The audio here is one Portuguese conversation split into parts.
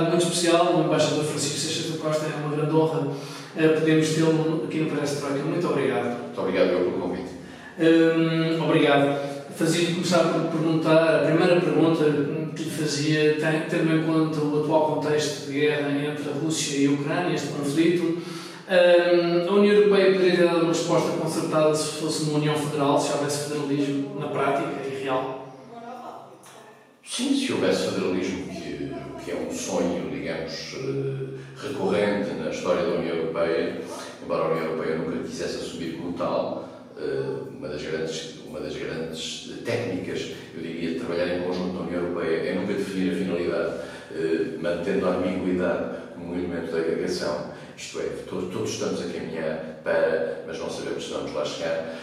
convidado muito especial, o embaixador Francisco Seixas da Costa. É uma grande honra eh, podermos tê-lo aqui no Perestroika. Muito obrigado. Muito obrigado eu pelo convite. Hum, obrigado. Fazia-lhe começar por perguntar, a primeira pergunta que lhe fazia, tem, tendo em conta o atual contexto de guerra entre a Rússia e a Ucrânia, este conflito, hum, a União Europeia poderia dado uma resposta concertada se fosse uma União Federal, se houvesse federalismo na prática e real? Sim, se houvesse federalismo, que, que é um sonho, digamos, eh, recorrente na história da União Europeia, embora a União Europeia nunca quisesse assumir como tal, eh, uma das grandes, uma das grandes técnicas, eu diria, de trabalhar em conjunto na União Europeia é nunca definir a finalidade, eh, mantendo a ambiguidade como um elemento da agregação. Isto é, todos estamos a caminhar para, mas não sabemos se vamos lá chegar.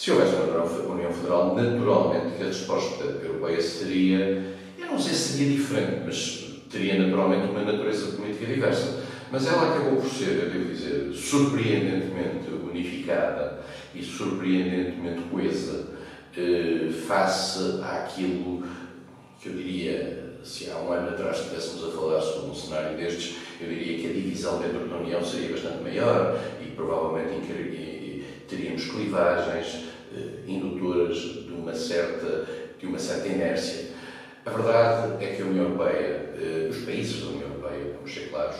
Se houvesse uma União Federal, naturalmente que a resposta europeia seria, eu não sei se seria diferente, mas teria naturalmente uma natureza política diversa. Mas ela acabou por ser, eu devo dizer, surpreendentemente unificada e surpreendentemente coesa eh, face àquilo que eu diria, se há um ano atrás estivéssemos a falar sobre um cenário destes, eu diria que a divisão dentro da União seria bastante maior e provavelmente teríamos clivagens eh, indutoras de uma certa, de uma certa inércia. A verdade é que a União Europeia, eh, os países da União Europeia, vamos ser claros,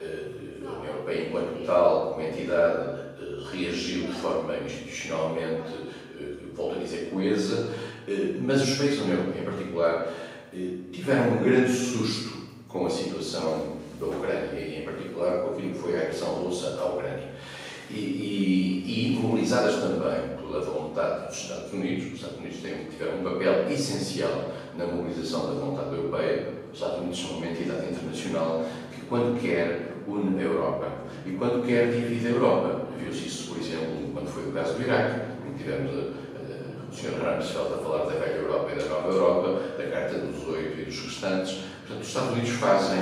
a União Europeia enquanto tal, como entidade, reagiu de forma institucionalmente, eh, volto a dizer, coesa, eh, mas os países da União Europeia, em particular, eh, tiveram um grande susto com a situação da Ucrânia e, em particular, com que foi a agressão russa à Ucrânia. E, e, e mobilizadas também pela vontade dos Estados Unidos, os Estados Unidos têm, tiveram um papel essencial na mobilização da vontade europeia. Os Estados Unidos são uma entidade internacional que, quando quer, une a Europa e, quando quer, divide a Europa. Viu-se isso, por exemplo, quando foi o caso do Iraque, em tivemos o Sr. Rumsfeld a falar da velha Europa e da nova Europa, da Carta dos Oito e dos restantes. Portanto, os Estados Unidos fazem,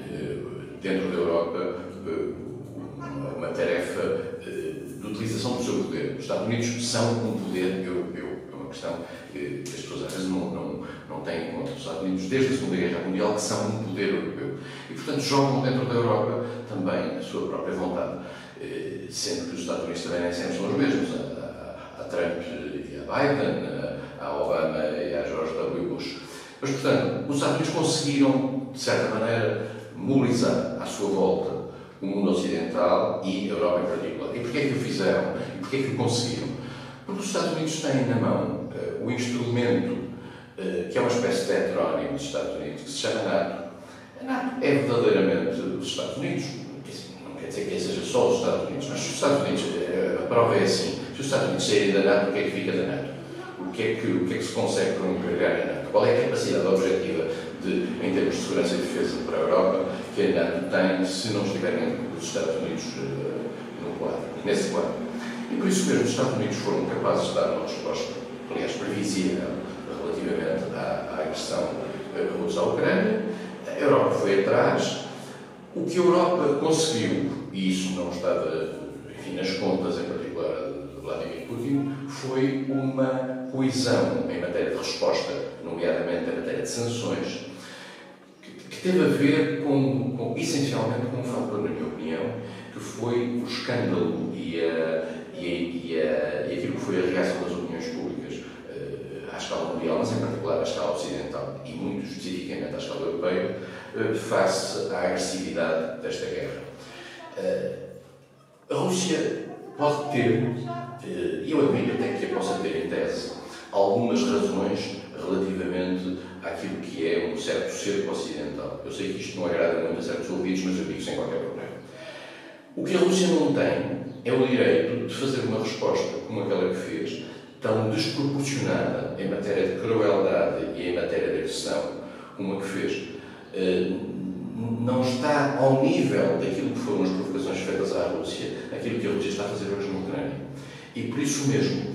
eh, dentro da Europa, eh, uma tarefa eh, de utilização do seu poder. Os Estados Unidos são um poder europeu. É uma questão que as pessoas às vezes não, não, não têm em conta. Os Estados Unidos, desde a Segunda Guerra Mundial, que são um poder europeu. E, portanto, jogam dentro da Europa também a sua própria vontade. Eh, sendo que os Estados Unidos também nem sempre são os mesmos. A Trump e a Biden, a Obama e a George W. Bush. Mas, portanto, os Estados Unidos conseguiram, de certa maneira, mobilizar à sua volta o mundo ocidental e a Europa em particular. E porquê é que o fizeram? E porquê é que o conseguiram? Porque os Estados Unidos têm na mão uh, o instrumento uh, que é uma espécie de heterónimo dos Estados Unidos, que se chama NATO. A NATO é verdadeiramente os Estados Unidos quer dizer que seja só os Estados Unidos, mas os Estados Unidos, eh, a prova é assim, se os Estados Unidos saírem da NATO, o que é que fica da NATO? O que é que, o que, é que se consegue para carregar a NATO? Qual é a capacidade objetiva de, em termos de segurança e defesa para a Europa que a NATO tem se não estiverem os Estados Unidos uh, no quadro, nesse quadro? E por isso mesmo os Estados Unidos foram capazes de dar uma resposta, aliás, previsível relativamente à, à agressão russa à Ucrânia. A Europa foi atrás, o que a Europa conseguiu, e isso não estava enfim, nas contas, em particular de Vladimir Putin, foi uma coesão em matéria de resposta, nomeadamente em matéria de sanções, que, teve a ver com, com, essencialmente com um fator, na minha opinião, que foi o escândalo e, a, e, e, a, e aquilo que foi a reação das opiniões públicas uh, à escala mundial, mas em particular à escala ocidental e muito especificamente à escala europeia, uh, face à agressividade desta guerra. Uh, a Rússia pode ter, e eu admito até que a possa ter em tese, algumas razões relativamente àquilo que é um certo cerco ocidental. Eu sei que isto não agrada muito a certos ouvidos, mas eu digo sem qualquer problema. O que a Rússia não tem é o direito de fazer uma resposta como aquela que fez, tão desproporcionada em matéria de crueldade e em matéria de agressão como a que fez. Não está ao nível daquilo que foram as provocações feitas à Rússia, aquilo que a Rússia está a fazer hoje na Ucrânia. E por isso mesmo,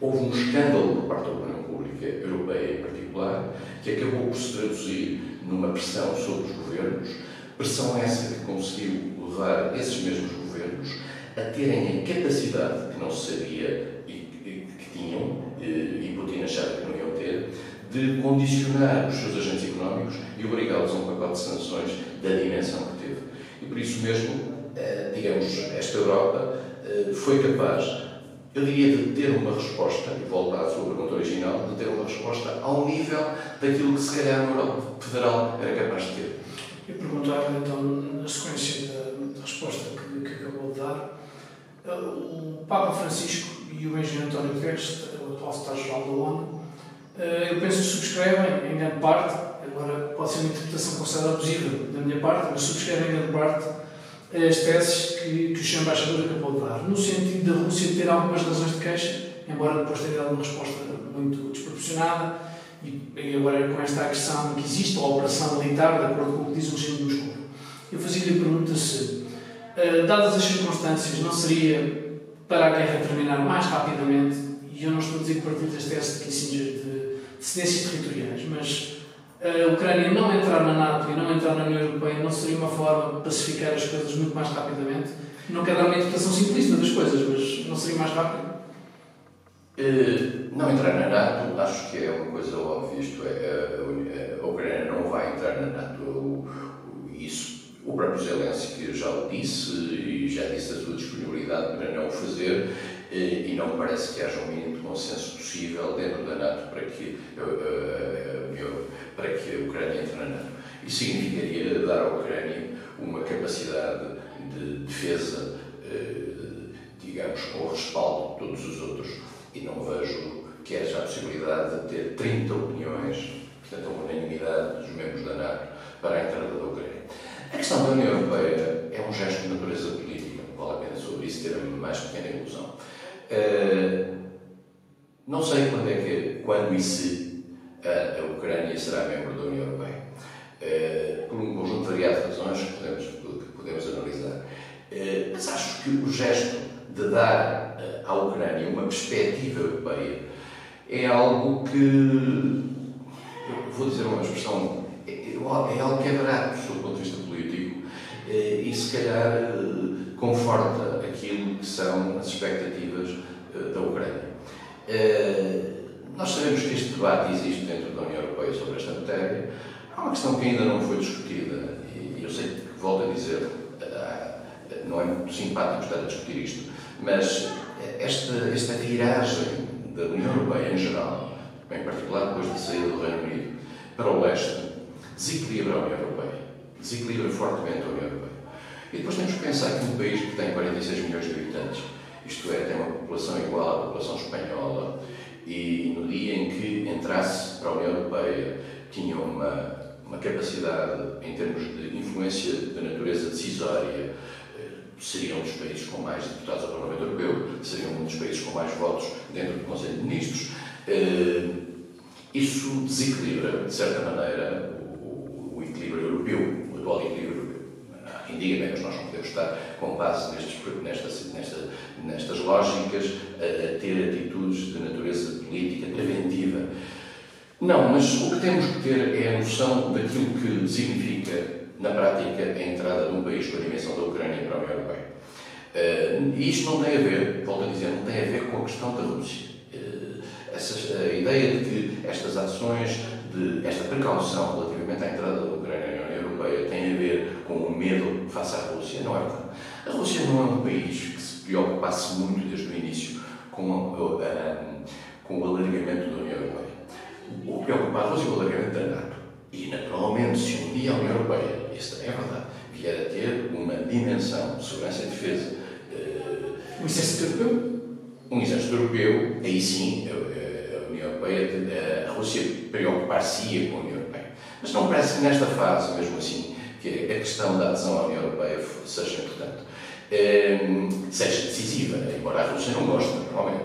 houve um escândalo por parte da opinião pública europeia em particular, que acabou por se traduzir numa pressão sobre os governos, pressão essa que conseguiu levar esses mesmos governos a terem a capacidade que não se sabia e que tinham, de condicionar os seus agentes económicos e obrigá-los a um pacote de sanções da dimensão que teve. E por isso mesmo, eh, digamos, esta Europa eh, foi capaz, eu diria, de ter uma resposta, e volto à sua pergunta original, de ter uma resposta ao nível daquilo que se calhar a Europa Federal era capaz de ter. Eu perguntava então, na sequência da, resposta que, que, acabou de dar, eh, o Papa Francisco e o engenheiro António Guterres, o atual secretário-geral da ONU, eh, eu penso que subscrevem em grande parte, agora pode ser uma interpretação considerada abusiva da minha parte, mas subscrevem em grande parte as teses que, que o Sr. Embaixador acabou de dar, no sentido da Rússia ter algumas razões de queixa, embora depois tenha dado uma resposta muito desproporcionada, e, e agora com esta agressão que existe, a operação militar, de acordo com o que diz o regime de Moscou. Eu fazia-lhe a pergunta se, uh, dadas as circunstâncias, não seria para a guerra terminar mais rapidamente, e eu não estou a dizer que partilho das teses de Kissinger de cedências territoriais, mas a Ucrânia não entrar na NATO e não entrar na União Europeia não seria uma forma de pacificar as coisas muito mais rapidamente? Não quero dar uma interpretação simplista das coisas, mas não seria mais rápido? Uh, não entrar na NATO acho que é uma coisa óbvia, isto é, a, Ucrânia não vai entrar na NATO. Isso, o próprio Zelensky já o disse e já disse a sua disponibilidade para não o fazer e não parece que haja um mínimo de consenso possível dentro da NATO para que, uh, para que a Ucrânia entre na NATO. Isso significaria dar à Ucrânia uma capacidade de defesa, digamos, com o respaldo de todos os outros e não vejo que haja a possibilidade de ter 30 opiniões, portanto, a unanimidade dos membros da NATO para a entrada da Ucrânia. A questão da União Europeia é um gesto de natureza política, vale a pena sobre isso ter a mais pequena ilusão. Uh, não sei quando é que, quando e se a, a Ucrânia será membro da União Europeia. Uh, por um conjunto variado de razões que podemos, que podemos analisar. Uh, mas acho que o gesto de dar à Ucrânia uma perspectiva europeia é algo que, vou dizer uma expressão, é, é algo que é barato do ponto de vista político eh, e se calhar eh, conforta aquilo que são as expectativas eh, da Ucrânia. Nós sabemos que este debate existe dentro da União Europeia sobre esta matéria. Há uma questão que ainda não foi discutida, e eu sei que, volto a dizer, não é muito simpático estar a discutir isto, mas esta, esta viragem da União Europeia em geral, em particular depois de sair do Reino Unido, para o leste, desequilibra a União Europeia. Desequilibra fortemente a União Europeia. E depois temos que pensar que um país que tem 46 milhões de habitantes, isto é, tem uma população igual à população espanhola, e no dia em que entrasse para a União Europeia tinha uma, uma capacidade, em termos de influência de natureza decisória, seriam um dos países com mais deputados ao Parlamento Europeu, seriam um dos países com mais votos dentro do Conselho de Ministros. Eh, isso desequilibra, de certa maneira, o, equilíbrio europeu, o atual equilíbrio quem diga, mas nós não podemos estar com base nestes, nestas, nestas, nestas lógicas a, a ter atitudes de natureza política preventiva. Não, mas o que temos que ter é a noção daquilo que significa na prática, a entrada de um país com a dimensão da Ucrânia para a União Europeia. Uh, e isto não tem a ver, volto a dizer, não tem a ver com a questão da Rússia. Uh, essa, a ideia de que estas ações, de, esta precaução relativamente à entrada da Ucrânia na União Europeia tem a ver com o medo face à Rússia, não é verdade. A Rússia não é um país que se preocupasse muito desde o início com, uh, com o alargamento da União Europeia. O preocupado a Rússia é o alargamento da NATO. E, naturalmente, se um dia a União Europeia isso também é verdade, vier a ter uma dimensão de segurança e defesa. Uh, um exército europeu? Um exército europeu, aí sim, a, a União Europeia, a Rússia preocupar-se-ia com a União Europeia. Mas não parece que nesta fase, mesmo assim, que a questão da adesão à União Europeia seja importante. Uh, seja decisiva, embora a Rússia não goste, naturalmente.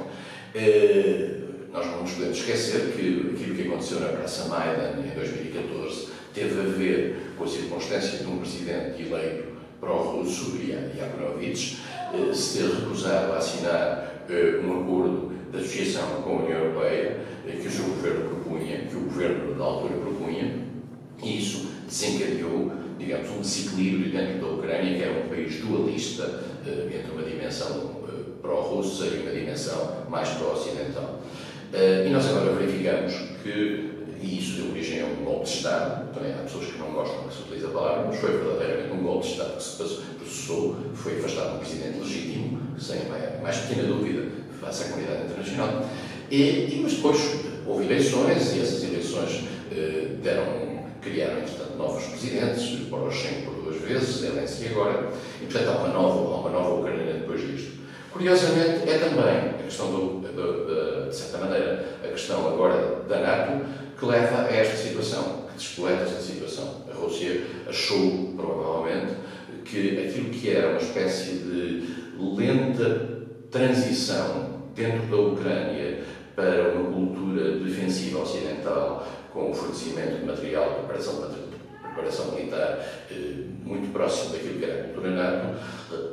Uh, nós não nos podemos esquecer que aquilo que aconteceu na Praça Maidan em 2014 teve a ver com a circunstância de um presidente eleito pró-russo, Yakunovich, eh, se ter recusado a assinar eh, um acordo de associação com a União Europeia eh, que o seu governo propunha, que o governo da altura propunha, e isso desencadeou, digamos, um desequilíbrio dentro da Ucrânia, que era um país dualista entre uma dimensão pró-russa e uma dimensão mais pró-ocidental. E nós agora verificamos que e isso deu origem a um golpe de Estado. Também há pessoas que não gostam que se utilize a palavra, mas foi verdadeiramente um golpe de Estado que se processou, foi afastado um presidente legítimo, sem a mais pequena dúvida, face à comunidade internacional. E, e, mas depois houve eleições e essas eleições eh, deram, criaram, entretanto, novos presidentes, Poroshenko por duas vezes, Zelensky agora, e portanto há uma nova, há uma nova Ucrânia depois disto. Curiosamente, é também a questão, do, do, de certa maneira, a questão agora da NATO que leva a esta situação, que despoleta esta situação. A Rússia achou, provavelmente, que aquilo que era uma espécie de lenta transição dentro da Ucrânia para uma cultura defensiva ocidental, com o fornecimento de material de preparação, de preparação militar eh, muito próximo daquilo que era a cultura NATO,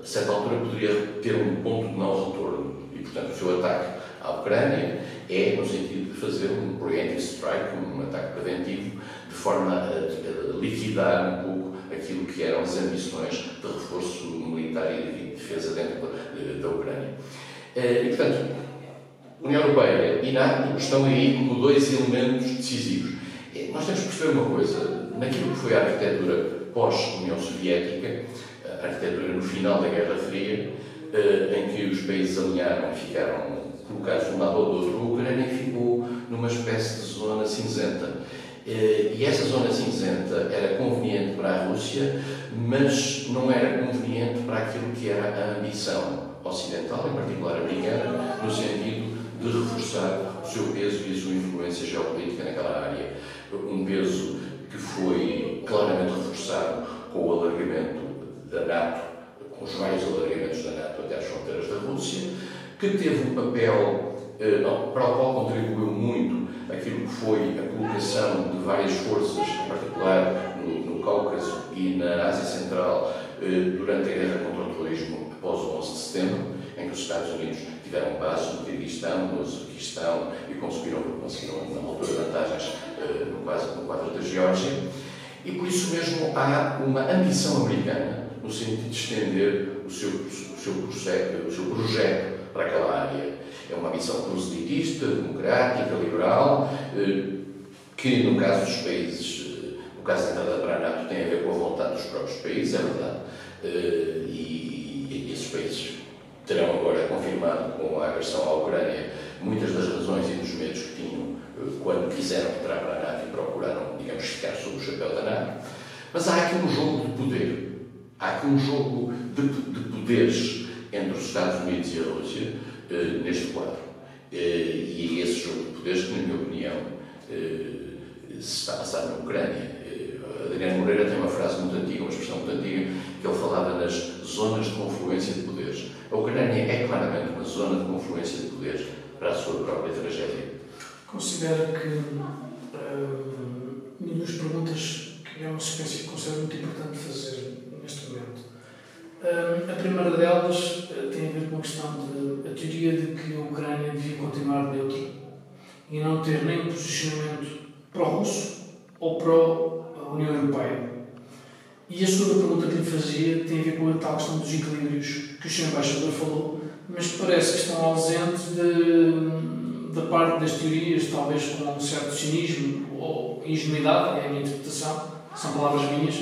a certa altura poderia ter um ponto de não retorno. E, portanto, o seu ataque à Ucrânia é no sentido de fazer um preemptive strike, um ataque preventivo, de forma a, liquidar um pouco aquilo que eram as ambições de reforço militar e de defesa dentro da, da Ucrânia. Eh, e, portanto, União Europeia e NATO estão aí como dois elementos decisivos. Eh, nós temos que perceber uma coisa, naquilo que foi a arquitetura pós-União Soviética, a arquitetura no final da Guerra Fria, eh, em que os países alinharam e ficaram colocados de um lado ou do outro, a Ucrânia ficou numa espécie de zona cinzenta. Eh, e essa zona cinzenta era conveniente para a Rússia, mas não era conveniente para aquilo que era a ambição ocidental, em particular americana, no sentido de reforçar o seu peso e a sua influência geopolítica naquela área. Um peso que foi claramente reforçado com o alargamento da NATO, com os vários alargamentos da NATO até às fronteiras da Rússia, que teve um papel eh, para o qual contribuiu muito aquilo que foi a colocação de várias forças, em particular no, no Cáucaso e na Ásia Central, eh, durante a guerra contra o terrorismo após o 11 de setembro, em que os Estados Unidos tiveram base no Kirguistão, no Uzbequistão e conseguiram, conseguiram na altura, vantagens eh, no, quadro, no quadro da Geórgia. E por isso mesmo há uma ambição americana no sentido de estender o seu, o seu, projeto, o seu projeto para aquela área. É uma missão proselytista, democrática, liberal, eh, que no caso dos países, eh, no caso da entrada para a NATO, tem a ver com a vontade dos próprios países, é verdade. Eh, e, esses países terão agora confirmado com a agressão à Ucrânia muitas das razões e dos medos que tinham quando quiseram entrar para a NATO e procuraram, digamos, ficar sob o chapéu da NATO. Mas há aqui um jogo de poder. Há aqui um jogo de, de poderes entre os Estados Unidos e a Rússia uh, neste quadro. Uh, e é esse jogo de poderes que, na minha opinião, uh, se está a passar na Ucrânia. Adriano Moreira tem uma frase muito antiga, uma expressão muito antiga, que ele falava nas zonas de confluência de poderes. A Ucrânia é claramente uma zona de confluência de poderes para a sua própria tragédia. Considera que uh, duas perguntas que é uma sequência que considero muito importante fazer neste momento. a primeira delas tem a ver com a questão de a teoria de que a Ucrânia devia continuar neutra e não ter nem posicionamento pró-russo ou pró-União Europeia. E a segunda pergunta que lhe fazia tem a ver com a tal questão dos equilíbrios que o Sr. Embaixador falou, mas parece que estão ausentes de, da parte das teorias, talvez com um certo cinismo ou ingenuidade, é a minha interpretação, são palavras minhas,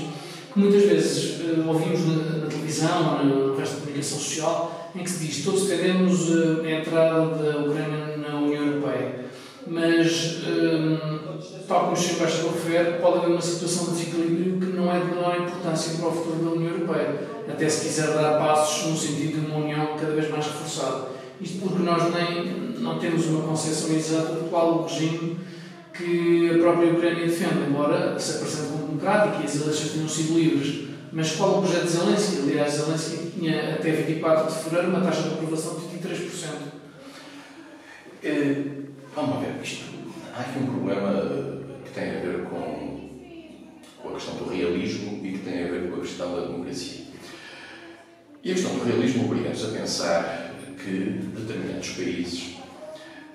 que muitas vezes uh, ouvimos na, na televisão no resto da comunicação social, em que se diz todos teremos uh, a entrada da Ucrânia na União Europeia. Mas, uh, tal como Sr. Embaixador refere, pode haver uma situação de desequilíbrio que não é de menor importância para o futuro da União Europeia, até se quiser dar passos no sentido de uma União cada vez mais reforçada. Isto porque nós nem não temos uma concepção exata de qual o regime que a própria Ucrânia defende, embora se apresente como democrático e as eleições tenham sido livres. Mas qual o projeto de Zelensky? Aliás, Zelensky tinha até 24 de fevereiro uma taxa de aprovação de 23%. É, vamos ver, isto, há aqui um problema que tem a ver com, com a questão do realismo e que tem a ver com a questão da democracia. E a questão do realismo obriga-nos a pensar que determinados países,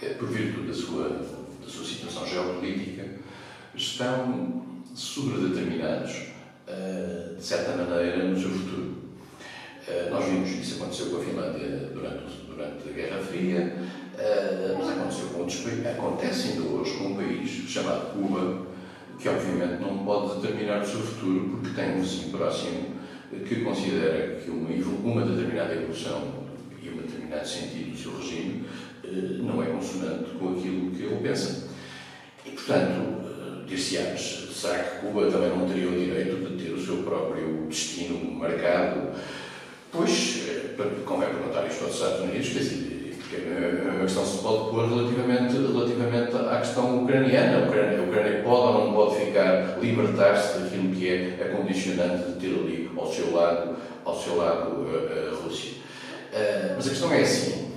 eh, por virtude da sua da sua situação geopolítica, estão sobredeterminados, uh, de certa maneira, no seu futuro. Uh, nós vimos isso aconteceu com a Finlândia durante, durante a Guerra Fria, países, acontece ainda hoje com um país chamado Cuba, que obviamente não pode determinar o seu futuro porque tem um vizinho próximo que considera que uma, uma determinada evolução e um determinado sentido do seu regime uh, não é consonante com aquilo que ele pensa. E, portanto, uh, dir-se-ás, será que Cuba também não teria o direito de ter o seu próprio destino marcado? Pois, como é perguntar isto aos Estados Unidos, quer dizer, é uma questão que se pode pôr relativamente, relativamente à questão ucraniana. A Ucrânia, a Ucrânia pode ou não pode ficar, libertar-se daquilo que é a condicionante de ter ali ao seu lado, ao seu lado a, a Rússia. Uh, mas a questão é assim: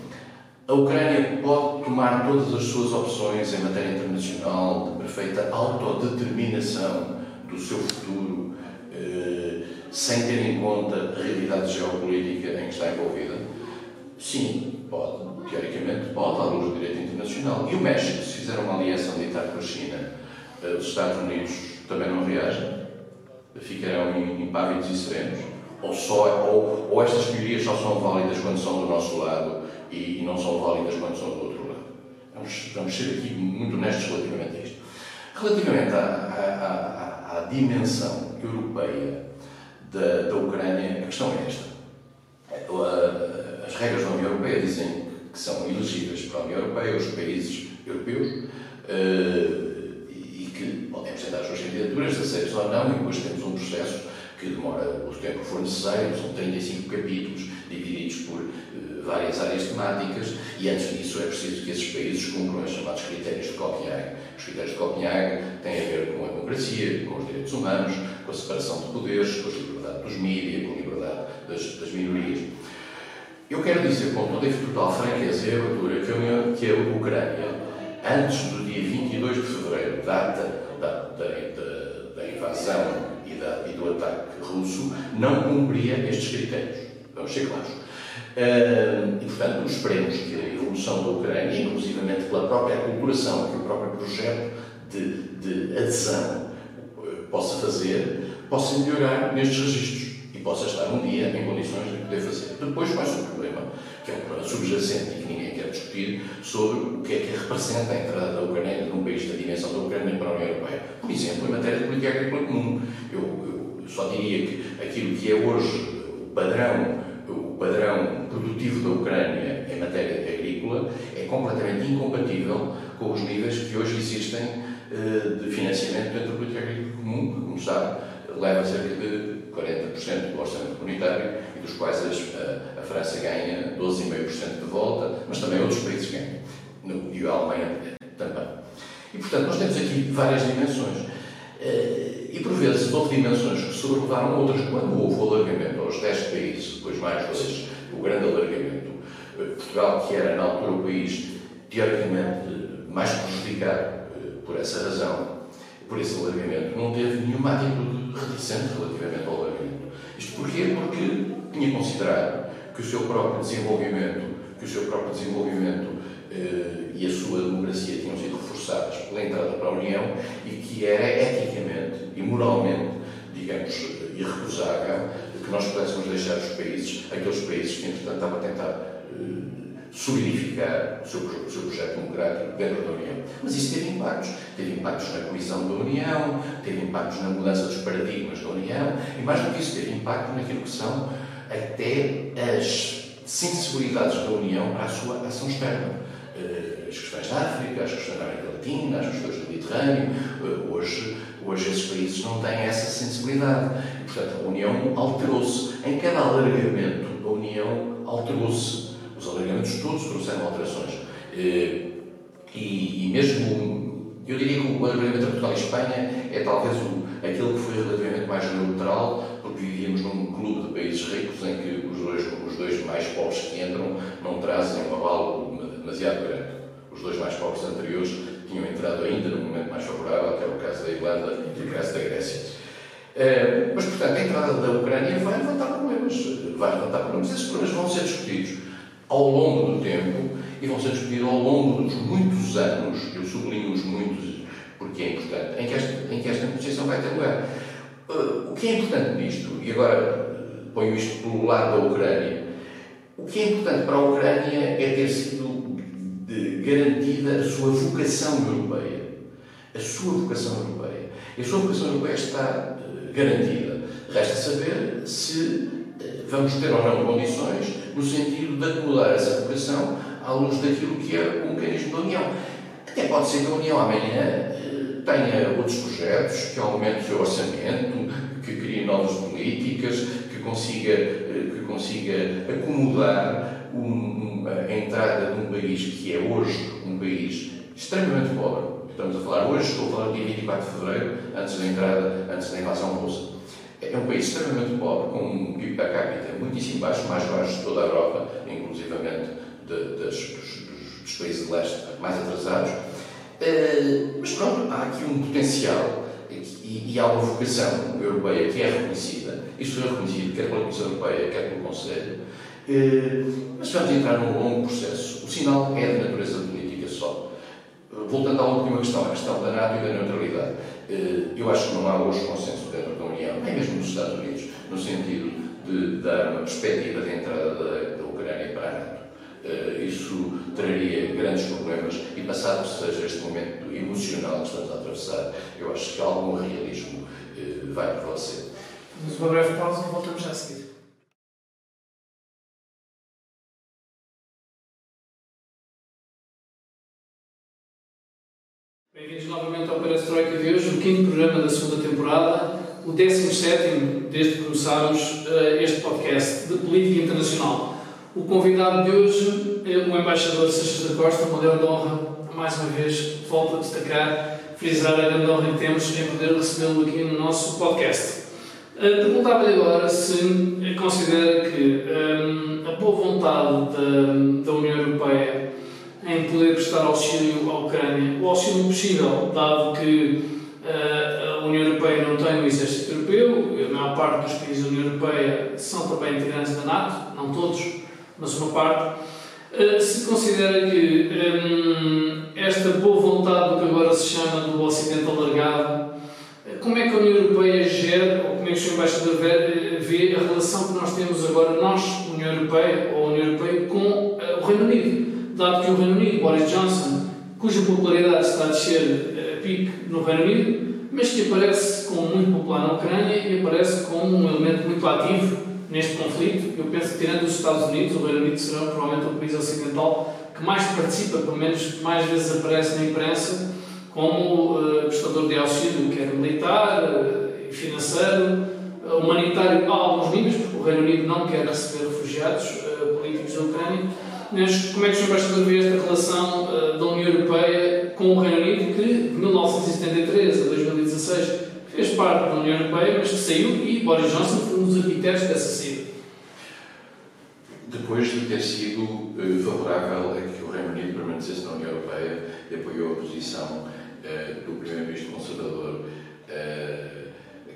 a Ucrânia pode tomar todas as suas opções em matéria internacional de perfeita autodeterminação do seu futuro, uh, sem ter em conta a realidade geopolítica em que está envolvida? Sim, pode teoricamente, pode, à luz do direito internacional. E o México, se fizer uma aliança militar com a China, eh, os Estados Unidos também não reagem? Ficarão impávidos e serenos? Ou, só, ou, ou estas teorias só são válidas quando são do nosso lado e, e não são válidas quando são do outro lado? Vamos, vamos ser aqui muito honestos relativamente a isto. Relativamente à, à, à, à dimensão europeia da, da Ucrânia, a questão é esta. As regras da União Europeia dizem que são elegíveis para a União Europeia, os países europeus, uh, e que podem apresentar as suas candidaturas, aceitas ou não, e depois temos um processo que demora o tempo que for necessário, são 35 capítulos, divididos por uh, várias áreas temáticas, e antes disso é preciso que esses países cumpram os chamados critérios de Copenhague. Os critérios de Copenhague têm a ver com a democracia, com os direitos humanos, com a separação de poderes, com a liberdade dos mídias, com a liberdade das, das minorias. Eu quero dizer com toda a total franqueza e abertura que que a Ucrânia, antes do dia 22 de fevereiro, data da, da, da, da invasão e, da, e, do ataque russo, não cumpria estes critérios. Vamos ser claros. Uh, e, portanto, esperemos que a evolução da Ucrânia, inclusivamente pela própria aculturação que o próprio projeto de, de adesão uh, possa fazer, possa melhorar nestes registros possa estar um dia em condições de poder fazer. Depois, mais um problema, que é um problema subjacente e que ninguém quer discutir, sobre o que é que representa a entrada da Ucrânia num país da dimensão da Ucrânia para a União Europeia. Por exemplo, em matéria de política agrícola comum, eu, eu só diria que aquilo que é hoje o padrão, o padrão produtivo da Ucrânia em matéria agrícola é completamente incompatível com os níveis que hoje existem eh, de financiamento dentro da política agrícola comum, que, como sabe, leva cerca de 40% do orçamento comunitário e dos quais a, a França ganha 12,5% de volta, mas também outros países ganham, no, e a Alemanha também. E, portanto, nós temos aqui várias dimensões. Eh, e, por vezes, houve dimensões que sobrepujaram outras. Quando houve o alargamento aos 10 países, depois mais dois, o grande alargamento, eh, Portugal, que era na altura o país teoricamente mais prejudicado eh, por essa razão, por esse alargamento, não teve nenhuma atitude reticente relativamente ao alargamento. Isto porquê? Porque tinha considerado que o seu próprio desenvolvimento, que o seu próprio desenvolvimento eh, e a sua democracia tinham sido reforçados pela entrada para a União e que era eticamente e moralmente, digamos, irrecusável que nós pudéssemos deixar os países, aqueles países que, entretanto, estavam a tentar eh, solidificar o seu, o seu projeto democrático dentro da União. Mas isso teve impactos. Teve impactos na coesão da União, teve impactos na mudança dos paradigmas da União e, mais do que isso, teve impacto naquilo que são até as sensibilidades da União a sua ação externa. Eh, as questões da África, as questões da América Latina, as questões do Mediterrâneo. Eh, hoje, hoje esses países não têm essa sensibilidade. Portanto, a União alterou-se. Em cada alargamento, a União alterou-se os alargamentos todos trouxeram alterações. Eh, e, e, mesmo, eu diria que o alargamento entre Portugal e Espanha é talvez o, aquele que foi relativamente mais neutral, porque vivíamos num clube de países ricos em que os dois, os dois mais pobres que entram não trazem um avalo demasiado grande. Os dois mais pobres anteriores tinham entrado ainda num momento mais favorável, até o caso da Irlanda e o caso da Grécia. Eh, mas, portanto, a entrada da Ucrânia vai levantar problemas. Vai levantar problemas. Esses problemas vão ser discutidos ao longo do tempo e vão ser discutidos ao longo dos muitos anos, eu sublinho os muitos porque é importante, em que esta, em que esta negociação vai ter lugar. Uh, o que é importante nisto, e agora ponho isto pelo lado da Ucrânia, o que é importante para a Ucrânia é ter sido garantida a sua vocação europeia. A sua vocação europeia. E a sua vocação europeia está uh, garantida. Resta saber se vamos ter ou não condições no sentido de acomodar essa vocação à luz daquilo que é o mecanismo da União. Até pode ser que a União amanhã uh, tenha outros projetos, que aumente o seu orçamento, que crie novas políticas, que consiga, que consiga acomodar um, a entrada de um país que é hoje um país extremamente pobre. Estamos a falar hoje, estou a falar dia 24 de fevereiro, antes da entrada, antes da invasão russa. É um país extremamente pobre, com um PIB per capita muitíssimo baixo, mais baixo de toda a Europa, inclusivamente dos, dos, países de leste mais atrasados. Uh, mas pronto, há aqui um potencial e, e, há uma vocação europeia que é reconhecida. Isto foi reconhecido quer pela Comissão Europeia, quer pelo Conselho. Uh, mas vamos entrar num longo processo. O sinal é de natureza voltando à última questão, a questão da NATO e da neutralidade. Eu acho que não há hoje consenso dentro da União, nem mesmo nos Estados Unidos, no sentido de dar uma perspectiva de entrada da, da Ucrânia para a NATO. Uh, isso traria grandes problemas e, passado seja este momento emocional que estamos a atravessar, eu acho que algum realismo uh, vai prevalecer. Mas uma breve pausa e voltamos já a seguir. Bem-vindos novamente ao Perestroika de hoje, o quinto programa da segunda temporada, o 17 desde que começámos uh, este podcast de política internacional. O convidado de hoje é o embaixador Seixas da Costa, uma grande honra, mais uma vez, volto a destacar, frisar a grande honra que temos em poder recebê-lo aqui no nosso podcast. Uh, Perguntava-lhe agora se considera que um, a boa vontade da, da União Europeia em poder prestar auxílio à Ucrânia, o auxílio possível, dado que uh, a União Europeia não tem um exército europeu, a maior parte dos países da União Europeia são também integrantes da NATO, não todos, mas uma parte. Uh, se considera que um, esta boa vontade do que agora se chama do Ocidente alargado, como é que a União Europeia gera, ou como é que o Sr. Embaixador vê, a relação que nós temos agora, nós, União Europeia, ou União Europeia, com o Reino Unido? Dado que o Reino Unido, Boris Johnson, cuja popularidade está a descer a pique no Reino Unido, mas que aparece como muito popular na Ucrânia e aparece como um elemento muito ativo neste conflito. Eu penso que, tirando os Estados Unidos, o Reino Unido será provavelmente o país ocidental que mais participa, pelo menos mais vezes aparece na imprensa, como uh, prestador de auxílio, quer militar, uh, financeiro, uh, humanitário a alguns níveis, porque o Reino Unido não quer receber refugiados políticos da Ucrânia. Mas como é que o Sr. Embaixador esta relação uh, da União Europeia com o Reino Unido, que de 1973 a 2016 fez parte da União Europeia, mas que saiu e Boris Johnson foi um dos arquitetos dessa saída? Depois de ter sido uh, favorável a que o Reino Unido permanecesse na União Europeia e apoiou a posição uh, do Primeiro-Ministro conservador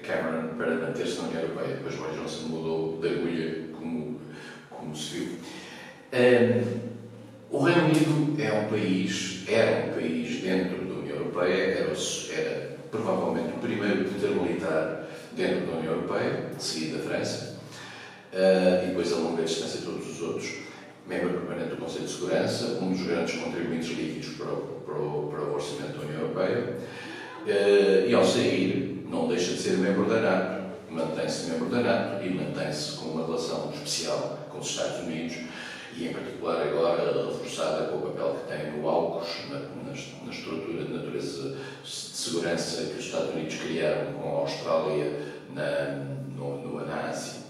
Cameron para manter-se na União Europeia, depois Boris Johnson mudou de agulha, como, como se viu. Um, o Reino Unido é um país, era um país dentro da União Europeia, era, era provavelmente o primeiro poder militar dentro da União Europeia, seguido da França, uh, e depois a longa distância todos os outros, membro permanente do Conselho de Segurança, um dos grandes contribuintes líquidos para o, para o, para o orçamento da União Europeia, uh, e ao sair não deixa de ser membro da NATO, mantém-se membro da NATO e mantém-se com uma relação especial com os Estados Unidos, e em particular agora reforçada com o papel que tem no AUKUS, na, na, estrutura de natureza de segurança que os Estados Unidos criaram com a Austrália na, no, no, na Ásia.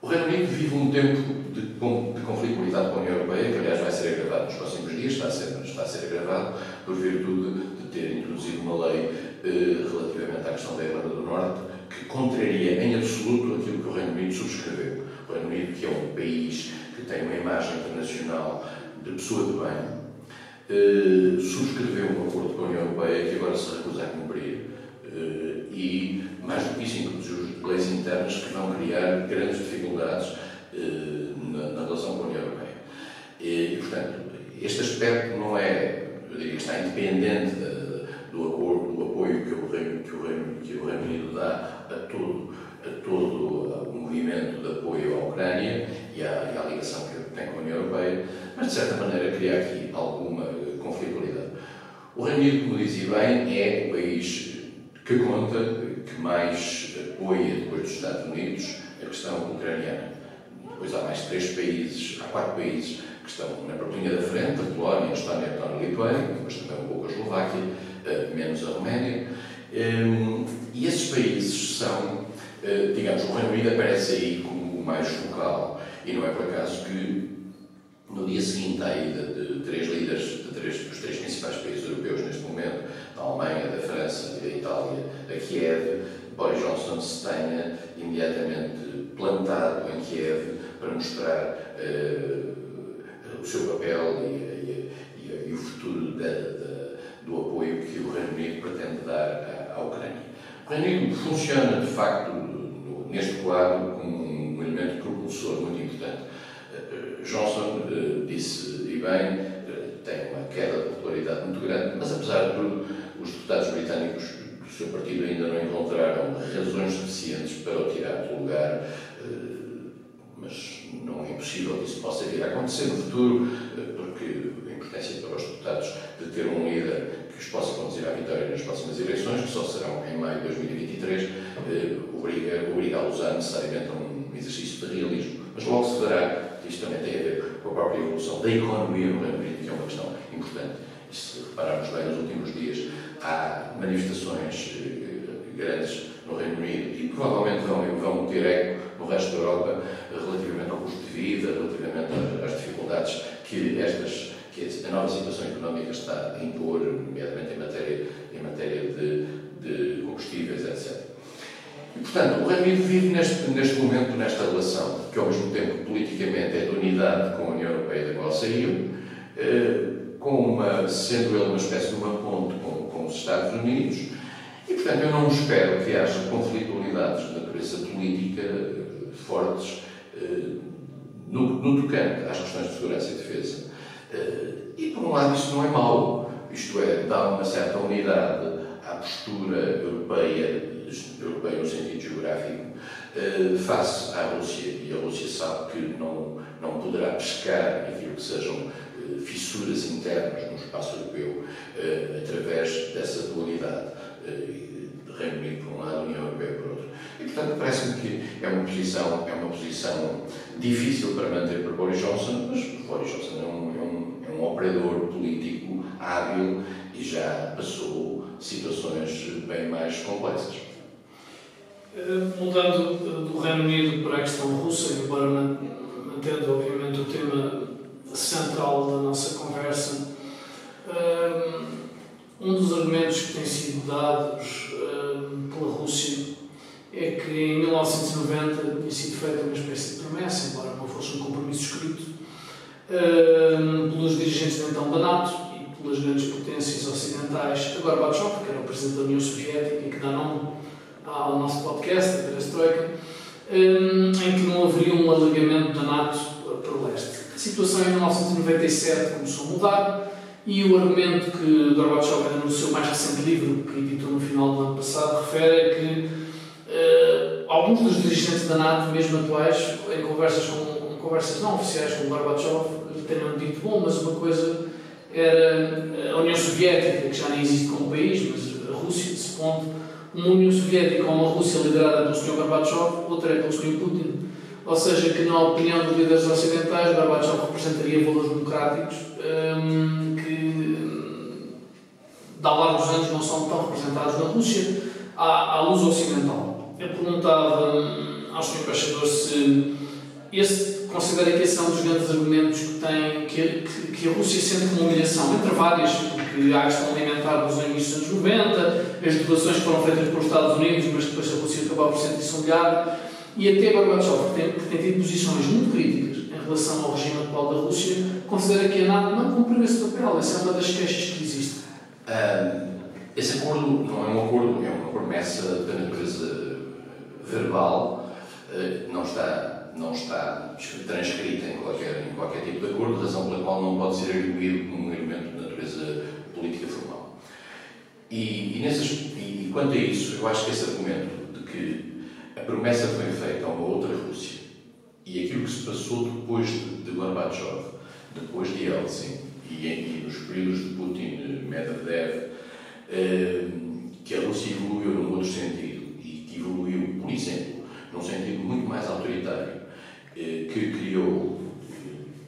O Reino Unido vive um tempo de, de conflitualidade com a União Europeia, que aliás vai ser agravado nos próximos dias, está a ser, está a ser agravado por virtude de ter introduzido uma lei eh, relativamente à questão da Irlanda do Norte, que contraria em absoluto aquilo que o Reino Unido subscreveu. O Reino Unido, que é um país que tem uma imagem internacional de pessoa de bem, eh, subscreveu um acordo com a União Europeia que agora se recusa a cumprir eh, e, mais do que isso, introduziu leis internas que vão criar grandes dificuldades eh, na, relação com a União Europeia. E, e, portanto, este aspecto não é, eu diria que está independente do acordo, do apoio que o Reino, que o Reino, que o Reino Unido dá a todo, a todo o movimento de apoio à Ucrânia e à, e à ligação que tem com a União Europeia, mas de certa maneira cria aqui alguma conflitualidade. O Reino Unido, como dizia bem, é o país que conta, que mais apoia, depois dos Estados Unidos, a questão ucraniana. Depois há mais três países, há quatro países que estão na linha da frente, a Polónia, a Estónia, a Lituânia, depois também um pouco a Eslováquia, eh, menos a Roménia. Ehm, e esses países são, eh, digamos, o Reino Unido aparece aí como o mais focal. E não é por acaso que no dia seguinte à ida de três líderes de três, dos três principais países europeus neste momento, da Alemanha, da França e da Itália, a Kiev, Boris Johnson se tenha imediatamente plantado em Kiev para mostrar uh, o seu papel e, e, e, o futuro da, da, do apoio que o Reino Unido pretende dar à, à Ucrânia. O Reino Unido funciona, de facto, neste quadro, como um elemento propulsor muito importante. Uh, Johnson uh, disse, e bem, tem uma queda de popularidade muito grande, mas apesar de tudo, os deputados britânicos do seu partido ainda não encontraram razões suficientes para o tirar do lugar, mas não é impossível que isso possa vir a acontecer no futuro, eh, porque a importância para os deputados de ter um líder que os possa conduzir à vitória nas próximas eleições, que só serão em maio de 2023, eh, obriga, obriga-los a necessariamente a um exercício de realismo. Mas logo se verá que isto também tem a ver com a própria evolução da economia no Reino Unido, que é uma questão importante. E se repararmos bem nos últimos dias, há manifestações eh, grandes no Reino Unido e provavelmente vão, vão ter eco no resto da Europa relativamente ao custo de vida, relativamente às dificuldades que estas que a nova situação económica está a impor, nomeadamente em matéria, em matéria de, de combustíveis, etc. E, portanto, o Unido vive neste, neste momento, nesta relação, que ao mesmo tempo politicamente é de unidade com a União Europeia da qual saiu, eh, com uma, sendo ele uma espécie de uma ponte com, com os Estados Unidos, e, portanto, eu não espero que haja conflitualidades de natureza política fortes eh, no, no tocante às questões de segurança e defesa. Eh, e, por um lado, isso não é mau, isto é, dá uma certa unidade à postura europeia, europeia no sentido geográfico, eh, face à Rússia. E a Rússia sabe que não, não poderá pescar aquilo que sejam fissuras internas no espaço europeu através dessa dualidade. Reino Unido por um lado, União Europeia por outro. E, portanto, parece-me que é uma posição, é uma posição difícil para manter para Boris Johnson, mas Boris Johnson é um, é um, é um operador político hábil e já passou situações bem mais complexas. Eh, mudando do Reino Unido para a questão russa, embora mantendo, obviamente, o tema central da nossa conversa, eh, um dos argumentos que têm sido dados pela Rússia é que em 1990 tinha sido feita uma espécie de promessa, embora não fosse um compromisso escrito, pelos dirigentes então da NATO e pelas grandes potências ocidentais, a Gorbachev, que era o presidente da União Soviética e que dá nome ao nosso podcast, a Perestroika, um, em que não haveria um alargamento da NATO para o leste. A situação em 1997 começou a mudar e o argumento que Gorbachev, no seu mais recente livro, que editou no final do ano passado, refere é que uh, alguns dos dirigentes da NATO, mesmo atuais, em conversas, com, em conversas não oficiais com Gorbachev, lhe tenham dito: bom, mas uma coisa era a União Soviética, que já nem existe como país, mas a Rússia, se pondo, uma União Soviética ou uma Rússia liderada pelo Sr. Gorbachev, outra é pelo Sr. Putin. Ou seja, que na opinião dos líderes ocidentais, Gorbachev representaria valores democráticos. Um, de ao largo dos anos não são tão representados na Rússia à, à luz ocidental. Eu perguntava hum, ao Sr. Embaixador se esse, considera que esse é um dos grandes argumentos que, tem, que, que, que a Rússia sente como humilhação, entre várias, porque há a questão alimentar dos anos 90, as doações foram feitas pelos Estados Unidos, mas depois a Rússia acabou por ser humilhada, e até Gorbachev, que tem, que tem tido posições muito críticas em relação ao regime atual da Rússia, considera que a NATO não cumpriu esse papel. Essa é uma das queixas que existe. Um, esse acordo não é um acordo, é uma promessa da natureza verbal, uh, não está, não está transcrita em qualquer, em qualquer tipo de acordo, razão pela qual não pode ser arguído como um elemento de natureza política formal. E, e, nessas, e, quanto a isso, eu acho que esse argumento de que a promessa foi feita a uma outra Rússia e aquilo que se passou depois de, de Gorbachev, depois de Yeltsin e, e nos períodos de Putin, Medvedev, eh, que a Rússia evoluiu num outro sentido e que evoluiu, por exemplo, num sentido muito mais autoritário, eh, que criou,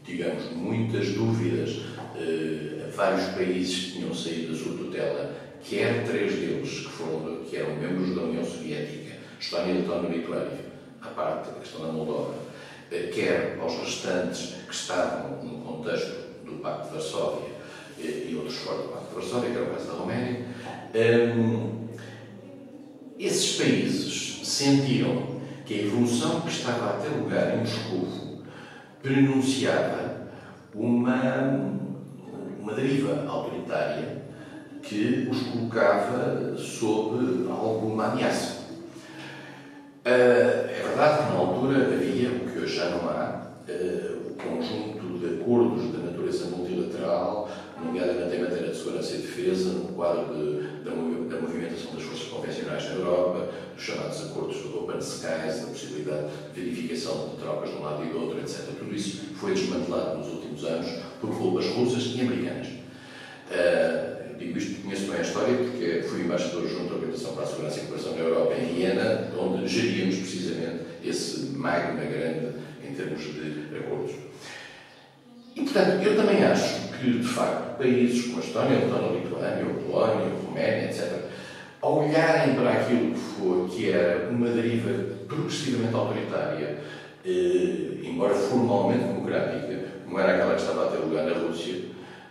digamos, muitas dúvidas eh, a vários países que tinham saído da sua tutela, quer três deles que, foram, que eram membros da União Soviética, Estónia, Letónia e Lituânia, à parte da questão da Moldova, quer aos restantes que estavam no contexto do Pacto de Varsóvia e outros fora do Pacto de Varsóvia, que era o caso da Roménia, hum, esses países sentiram que a evolução que estava a ter lugar em Moscou prenunciava uma, uma deriva autoritária que os colocava sob alguma ameaça. Uh, é verdade que na altura havia, o que hoje já não há, uh, o conjunto de acordos de natureza multilateral, nomeadamente em matéria segurança e defesa, no quadro de, da, da, movimentação das forças convencionais na Europa, os chamados acordos do Open Skies, da possibilidade de verificação de trocas de um lado e do outro, etc. Tudo isso foi desmantelado nos últimos anos por culpas russas e americanas. Uh, digo isto, conheço bem a história, porque fui embaixador junto à Organização para a Segurança e Cooperação na Europa, em Viena, onde geríamos precisamente esse magma grande em termos de acordos. E, portanto, eu também acho que, de facto, países como a Estónia, a Lituânia, a Polónia, a Roménia, etc., ao olharem para aquilo que, foi, que era uma deriva progressivamente autoritária, eh, embora formalmente democrática, como era aquela que estava a ter lugar na Rússia,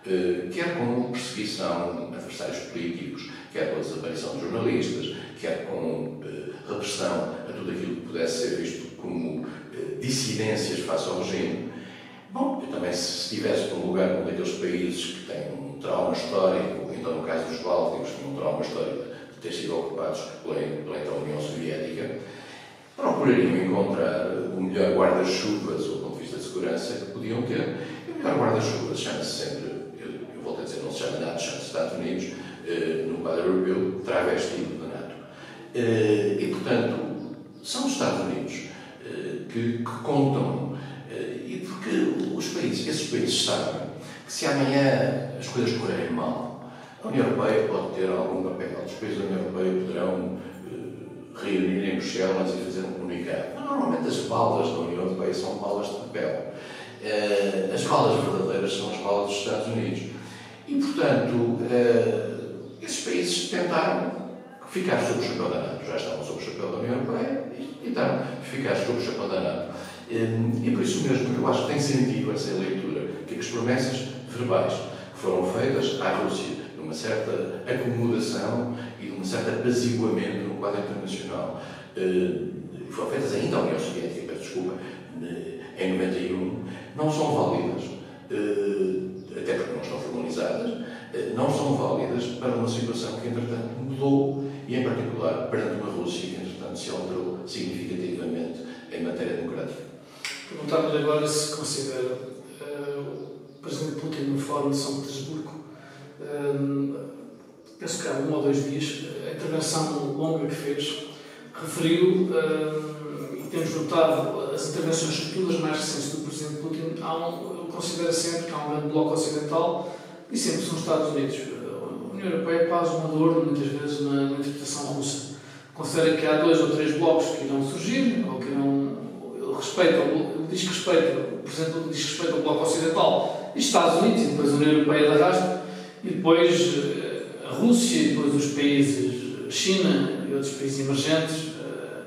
eh, quer com perseguição de adversários políticos, quer com a desaparição de jornalistas, quer com eh, repressão a tudo aquilo que pudesse ser visto como eh, dissidências face ao regime. Bom, eu também, se estivesse num lugar como daqueles países que têm um trauma histórico, então no caso dos Bálticos, um trauma histórico de ter sido ocupados pela, então União Soviética, procurariam encontrar o melhor guarda-chuvas, do ponto de vista de segurança, que podiam ter. E o melhor guarda-chuvas chama-se sempre volto a dizer, não se chama NATO, chama-se Estados Unidos, uh, no quadro europeu, travestido da NATO. Uh, e, portanto, são os Estados Unidos uh, que, que, contam, porque os países, esses países sabem que se amanhã as coisas correrem mal, a União Europeia pode ter algum papel, os países da União Europeia poderão reunir em Bruxelas e fazer um comunicado. Mas, normalmente as balas da União Europeia são balas de papel. As balas verdadeiras são as balas dos Estados Unidos. E, portanto, eh, esses países tentaram ficar sob o chapéu da NATO. Já estavam sob o chapéu da União Europeia e tentaram ficar sob o chapéu da NATO. Eh, e por isso mesmo eu acho que tem sentido essa leitura, que as promessas verbais que foram feitas à Rússia, de uma certa acomodação e de um certo apaziguamento no quadro internacional, eh, foram feitas ainda à União Soviética, peço desculpa, em 91, não são válidas até porque não estão formalizadas, não são válidas para uma situação que, entretanto, mudou e, em particular, perante uma Rússia que, entretanto, se alterou significativamente em matéria democrática. Perguntava-lhe agora se considera uh, o Presidente Putin no Fórum de São Petersburgo, uh, penso que há um ou dois dias, a intervenção longa que fez, referiu, e temos notado as intervenções, todas mais recentes do Presidente Putin, há um, considera sempre que há um grande bloco ocidental e sempre são os Estados Unidos. A União Europeia é quase uma dor, muitas vezes, na, na interpretação russa. Considera que há dois ou três blocos que irão surgir, ou que irão. Respeita, diz que respeita, por exemplo, diz que respeita o bloco ocidental e Estados Unidos, e depois a União Europeia de arrasto, e depois eh, a Rússia, e depois os países, China e outros países emergentes. Eh,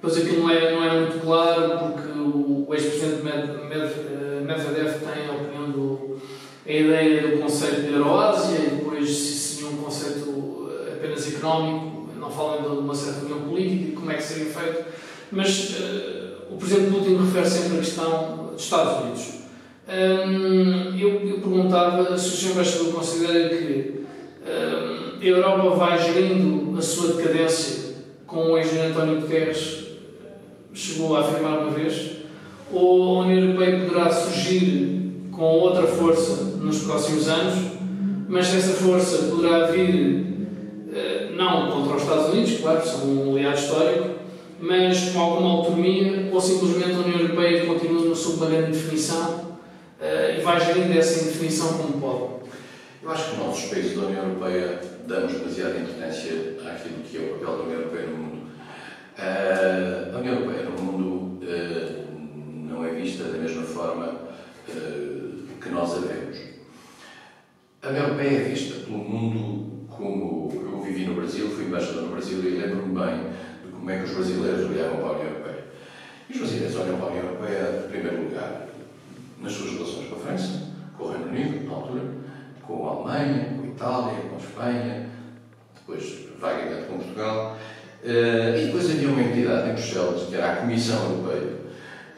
depois aquilo não é, não é muito claro, porque o ex-presidente Medvedev tem a opinião do. a ideia do conceito de Euroásia e depois se um conceito eh, apenas económico, não falam de uma certa união política como é que seria feito. Mas o Presidente Putin refere sempre a questão dos Estados Unidos. Um, eu, eu, perguntava se o Sr. Embaixador considera que um, a Europa vai gerindo a sua decadência, como o engenheiro António Guterres chegou a afirmar uma vez, ou a União Europeia poderá surgir com outra força nos próximos anos, mas essa força poderá vir eh, não contra os Estados Unidos, claro, são um aliado histórico, mas com alguma autonomia, ou simplesmente a União Europeia continua na sua grande definição uh, e vai gerindo essa indefinição como pode? Eu acho que nós, os países da União Europeia, damos demasiada importância àquilo que é o papel da União Europeia no mundo. Uh, a União Europeia no mundo uh, não é vista da mesma forma que nós a vemos. A União Europeia é vista pelo mundo como eu vivi no Brasil, fui embaixador no Brasil e lembro-me bem como é que os brasileiros olhavam para a União Europeia. E os brasileiros olham para a União Europeia, em primeiro lugar, nas suas relações com a França, com o Reino Unido, na altura, com a Alemanha, com a Itália, com a Espanha, depois vagamente com Portugal. Uh, e depois havia uma entidade em Bruxelas, que era a Comissão Europeia,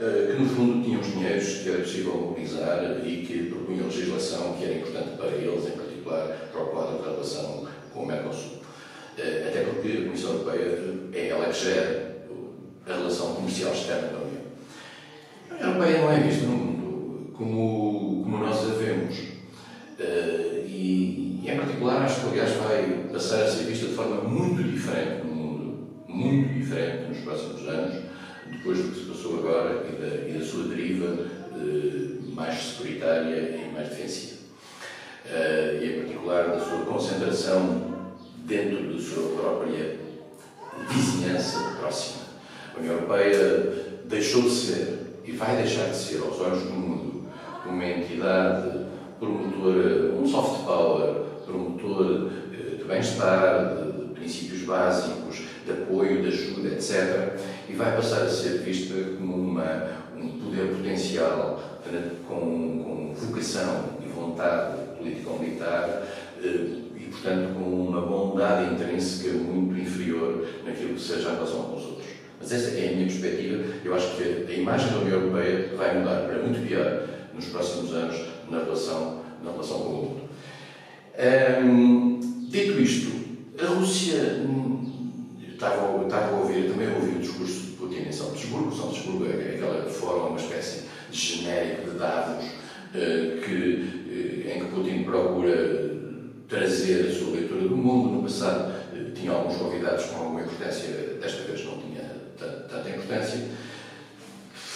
uh, que no fundo tinha os dinheiros que era possível mobilizar e que propunha legislação que era importante para eles, em particular para o quadro da relação com o Mercosul. Uh, até porque a Comissão Europeia é ela que gera a relação comercial externa da União. A União Europeia não é vista no mundo como, como nós a vemos. Uh, e, e, em particular, acho que, aliás, vai passar a ser vista de forma muito diferente no mundo, muito diferente nos próximos anos, depois do que se passou agora e da, e da sua deriva uh, mais securitária e mais defensiva. E, em particular, da sua concentração dentro da sua própria vizinhança próxima. A União Europeia deixou de ser, e vai deixar de ser, aos olhos do mundo, uma entidade promotor, um soft power, promotor eh, de bem-estar, de, princípios básicos, de apoio, de ajuda, etc. E vai passar a ser vista como uma, um poder potencial com, com vocação e vontade político-militar eh, e, portanto, com uma bondade intrínseca muito inferior naquilo que seja a relação com os outros. Mas essa é a minha perspectiva. Eu acho que a imagem da União Europeia vai mudar para muito pior nos próximos anos na relação, na relação com o mundo. Um, dito isto, a Rússia. Estava, estava a ouvir, também ouvi o discurso de Putin em São Petersburgo. São Petersburgo é aquela fórum, uma espécie de genérico de dados uh, que, uh, em que Putin procura trazer a sua leitura do mundo. No passado uh, tinha alguns convidados com alguma importância, desta vez não tinha tanta importância.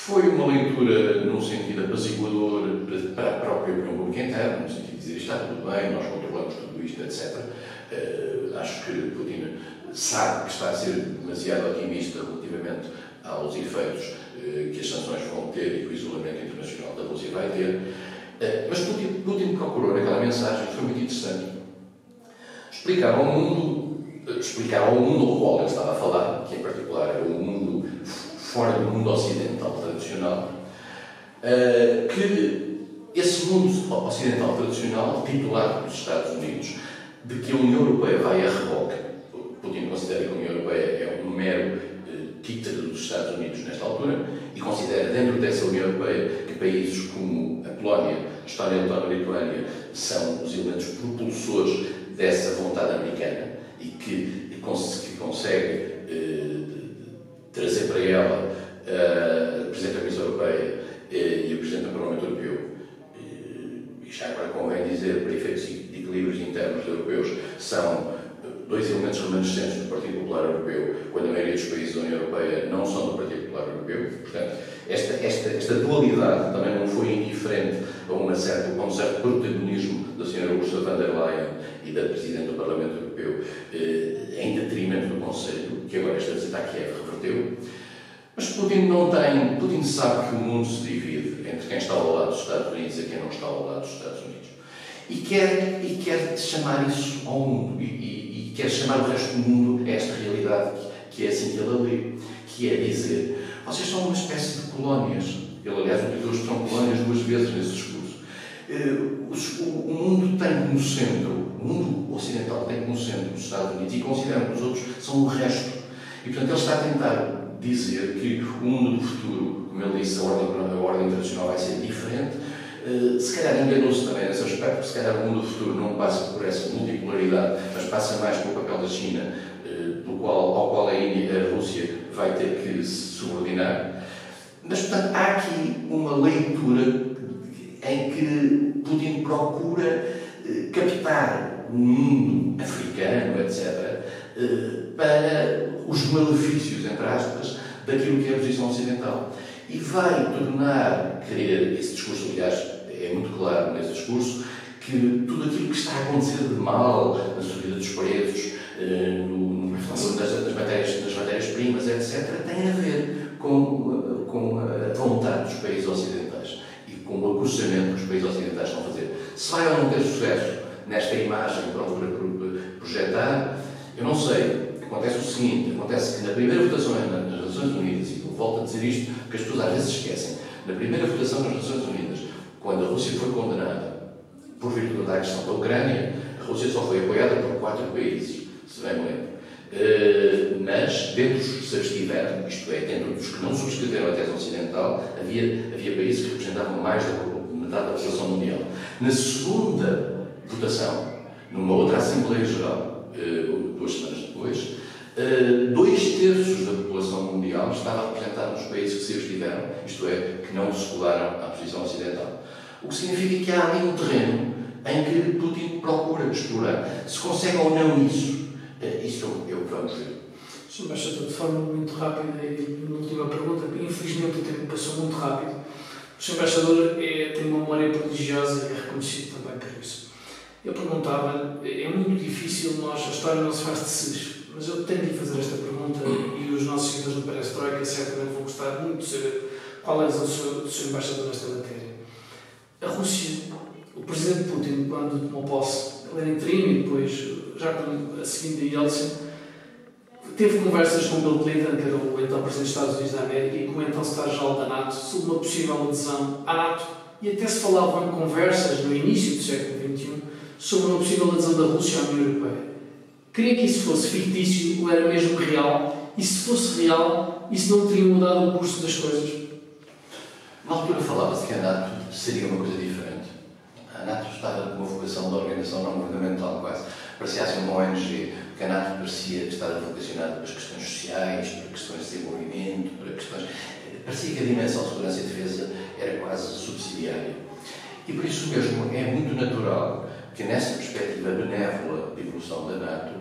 Foi uma leitura num sentido apaziguador para a própria opinião pública interna, no sentido de dizer está tudo bem, nós controlamos tudo isto, etc. Uh, eh, acho que Putin sabe que está a ser demasiado otimista relativamente aos efeitos uh, que as sanções vão ter e que o isolamento internacional da Rússia vai ter. Uh, mas Putin, Putin procurou naquela mensagem, foi muito interessante, explicar ao mundo, explicar ao mundo ao qual ele estava a falar, que em particular era o mundo fora do mundo ocidental tradicional, uh, que esse mundo ocidental tradicional, titulado pelos Estados Unidos, de que a União Europeia vai a reboque, Putin considera que a União Europeia é um mero uh, título dos Estados Unidos nesta altura, e considera dentro dessa União Europeia que países como a Polónia, Estónia, Letónia e Lituânia são os elementos propulsores dessa vontade americana e que, que consegue uh, trazer para ela uh, o Presidente da Comissão Europeia uh, e o Presidente do Parlamento Europeu. Uh, e já agora convém dizer, para efeitos de equilíbrios internos europeus, são dois elementos remanescentes do Partido Popular Europeu, quando a maioria dos países da União Europeia não são do Partido Popular Europeu. Portanto, esta, esta, esta dualidade também não foi indiferente a, uma certa, a um certo protagonismo da Sra. Ursula von der Leyen e da Presidente do Parlamento Europeu, eh, em detrimento do Conselho, que agora esta visita a Kiev reverteu. Mas Putin não tem. Putin sabe que o mundo se divide entre quem está ao lado dos Estados Unidos e quem não está ao lado dos Estados Unidos. E quer, e quer chamar isso ao mundo. E, quer chamar o resto do mundo a esta realidade que, é assim que ele lê. Que é dizer: vocês são uma espécie de colónias. Ele, aliás, utilizou a expressão colónias duas vezes nesse discurso. Uh, o, mundo tem como centro, o mundo ocidental tem como centro os Estados Unidos e considera que os outros são o resto. E, portanto, ele está a tentar dizer que o mundo do futuro, como ele disse, a ordem, a ordem vai ser diferente. Uh, se calhar enganou-se também nesse aspecto, se calhar o mundo do futuro não passa por essa multipolaridade, mas passa mais pelo papel da China, do qual, ao qual a Índia a Rússia vai ter que se subordinar. Mas, portanto, há aqui uma leitura em que Putin procura uh, captar o mundo africano, etc., eh, para os malefícios, entre aspas, daquilo que é a posição ocidental. E vai tornar querer, esse discurso, aliás, é muito claro nesse discurso, que tudo aquilo que está a acontecer de mal na subida dos preços, eh, no, nas, nas matérias-primas, matérias etc., tem a ver com, com a vontade dos países ocidentais e com o acussamento que os países ocidentais estão a fazer. Se vai ou não ter sucesso nesta imagem que procura projetar, eu não sei. Acontece o seguinte: acontece que na primeira votação nas Nações Unidas, e volto a dizer isto porque as pessoas às vezes esquecem, na primeira votação nas Nações Unidas, quando a Rússia foi condenada por virtude da questão da Ucrânia, a Rússia só foi apoiada por quatro países, se bem me lembro. Uh, mas, dentro dos que se abstiveram, isto é, dentro dos que não subscreveram a tese ocidental, havia, havia países que representavam mais da metade da população mundial. Na segunda votação, numa outra Assembleia Geral, uh, duas semanas depois, uh, dois terços da população mundial estava representada nos países que se abstiveram, isto é, que não se colaram à posição ocidental. O que significa que há ali um terreno em que Putin procura explorar. Se consegue ou não isso, uh, isso que vamos ver. Sr. Embaixador, de forma muito rápida, e na última pergunta, infelizmente o tempo passou muito rápido. O Sr. Embaixador é, tem uma memória prodigiosa e é reconhecido também por isso. Eu perguntava, é muito difícil nós, a história não se faz de sis, mas eu tenho de fazer esta pergunta e os nossos seguidores do Perestroika certamente vão gostar muito de saber qual é o seu, o seu embaixador nesta matéria. A Rússia, o presidente Putin, quando tomou posse, ele era interino e depois, já a seguinte a Yeltsin, teve conversas com Bill Clinton, que era o então presidente dos Estados Unidos da América, e com o então secretário-geral da NATO sobre uma possível adesão à NATO. E até se falavam conversas no início do século XXI sobre uma possível adesão da Rússia à União Europeia. Queria que isso fosse fictício ou era mesmo real? E se fosse real, isso não teria mudado o curso das coisas? Na altura falava-se que a NATO seria uma coisa diferente. A NATO estava com uma vocação de organização não governamental quase. Parecia assim uma ONG, que a NATO parecia estar vocacionada para as questões sociais, para questões de desenvolvimento, para questões... Parecia que a dimensão de segurança e defesa era quase subsidiária. E por isso mesmo é muito natural que nessa perspectiva benévola de evolução da NATO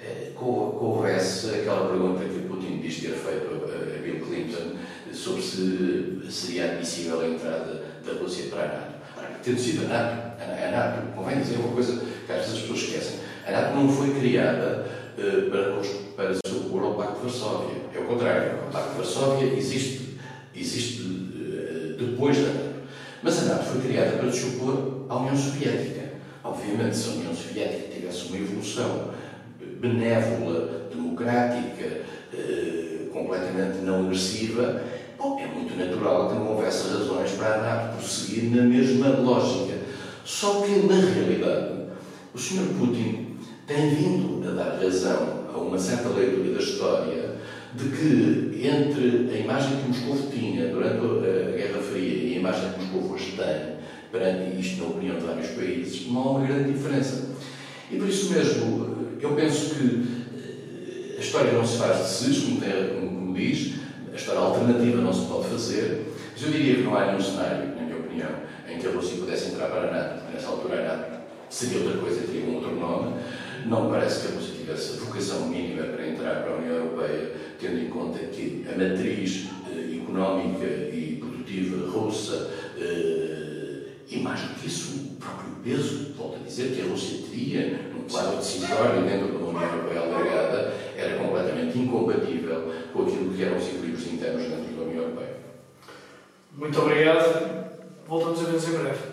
eh, houvesse aquela pergunta que Putin diz ter feito a Bill Clinton sobre se seria admissível a entrada da Rússia para a NATO. Tendo sido a NATO, a NATO, convém dizer uma coisa que às vezes as pessoas esquecem, a NATO não foi criada uh, para, para opor ao Pacto de Varsóvia. É o contrário. O Pacto de Varsóvia existe, existe uh, depois da NATO. Mas a NATO foi criada para se opor à União Soviética. Obviamente, se a União Soviética tivesse uma evolução benévola, democrática, eh, completamente não agressiva, bom, é muito natural que não houvesse razões para a NATO prosseguir na mesma lógica. Só que, na realidade, o Sr. Putin tem vindo a dar razão a uma certa leitura da história de que entre a imagem que Moscou tinha durante a Guerra Fria e a imagem que Moscou hoje tem perante isto na opinião de vários países, não há uma grande diferença. E por isso mesmo, eu penso que eh, a história não se faz de si, como, como, como diz, a história alternativa não se pode fazer, mas eu diria que não há nenhum cenário, na minha opinião, em que a Rússia pudesse entrar para a NATO, porque nessa altura a NATO seria outra coisa, teria um outro nome. Não me parece que a Rússia tivesse a vocação mínima para entrar para a União Europeia, tendo em conta que a matriz eh, económica e produtiva russa eh, e mais do que isso, o próprio peso, volto a dizer, que a Rússia teria no quadro decisório dentro da União Europeia alargada era completamente incompatível com aquilo que eram os equilíbrios internos dentro da União Europeia. Muito obrigado. Voltamos a ver-nos em breve.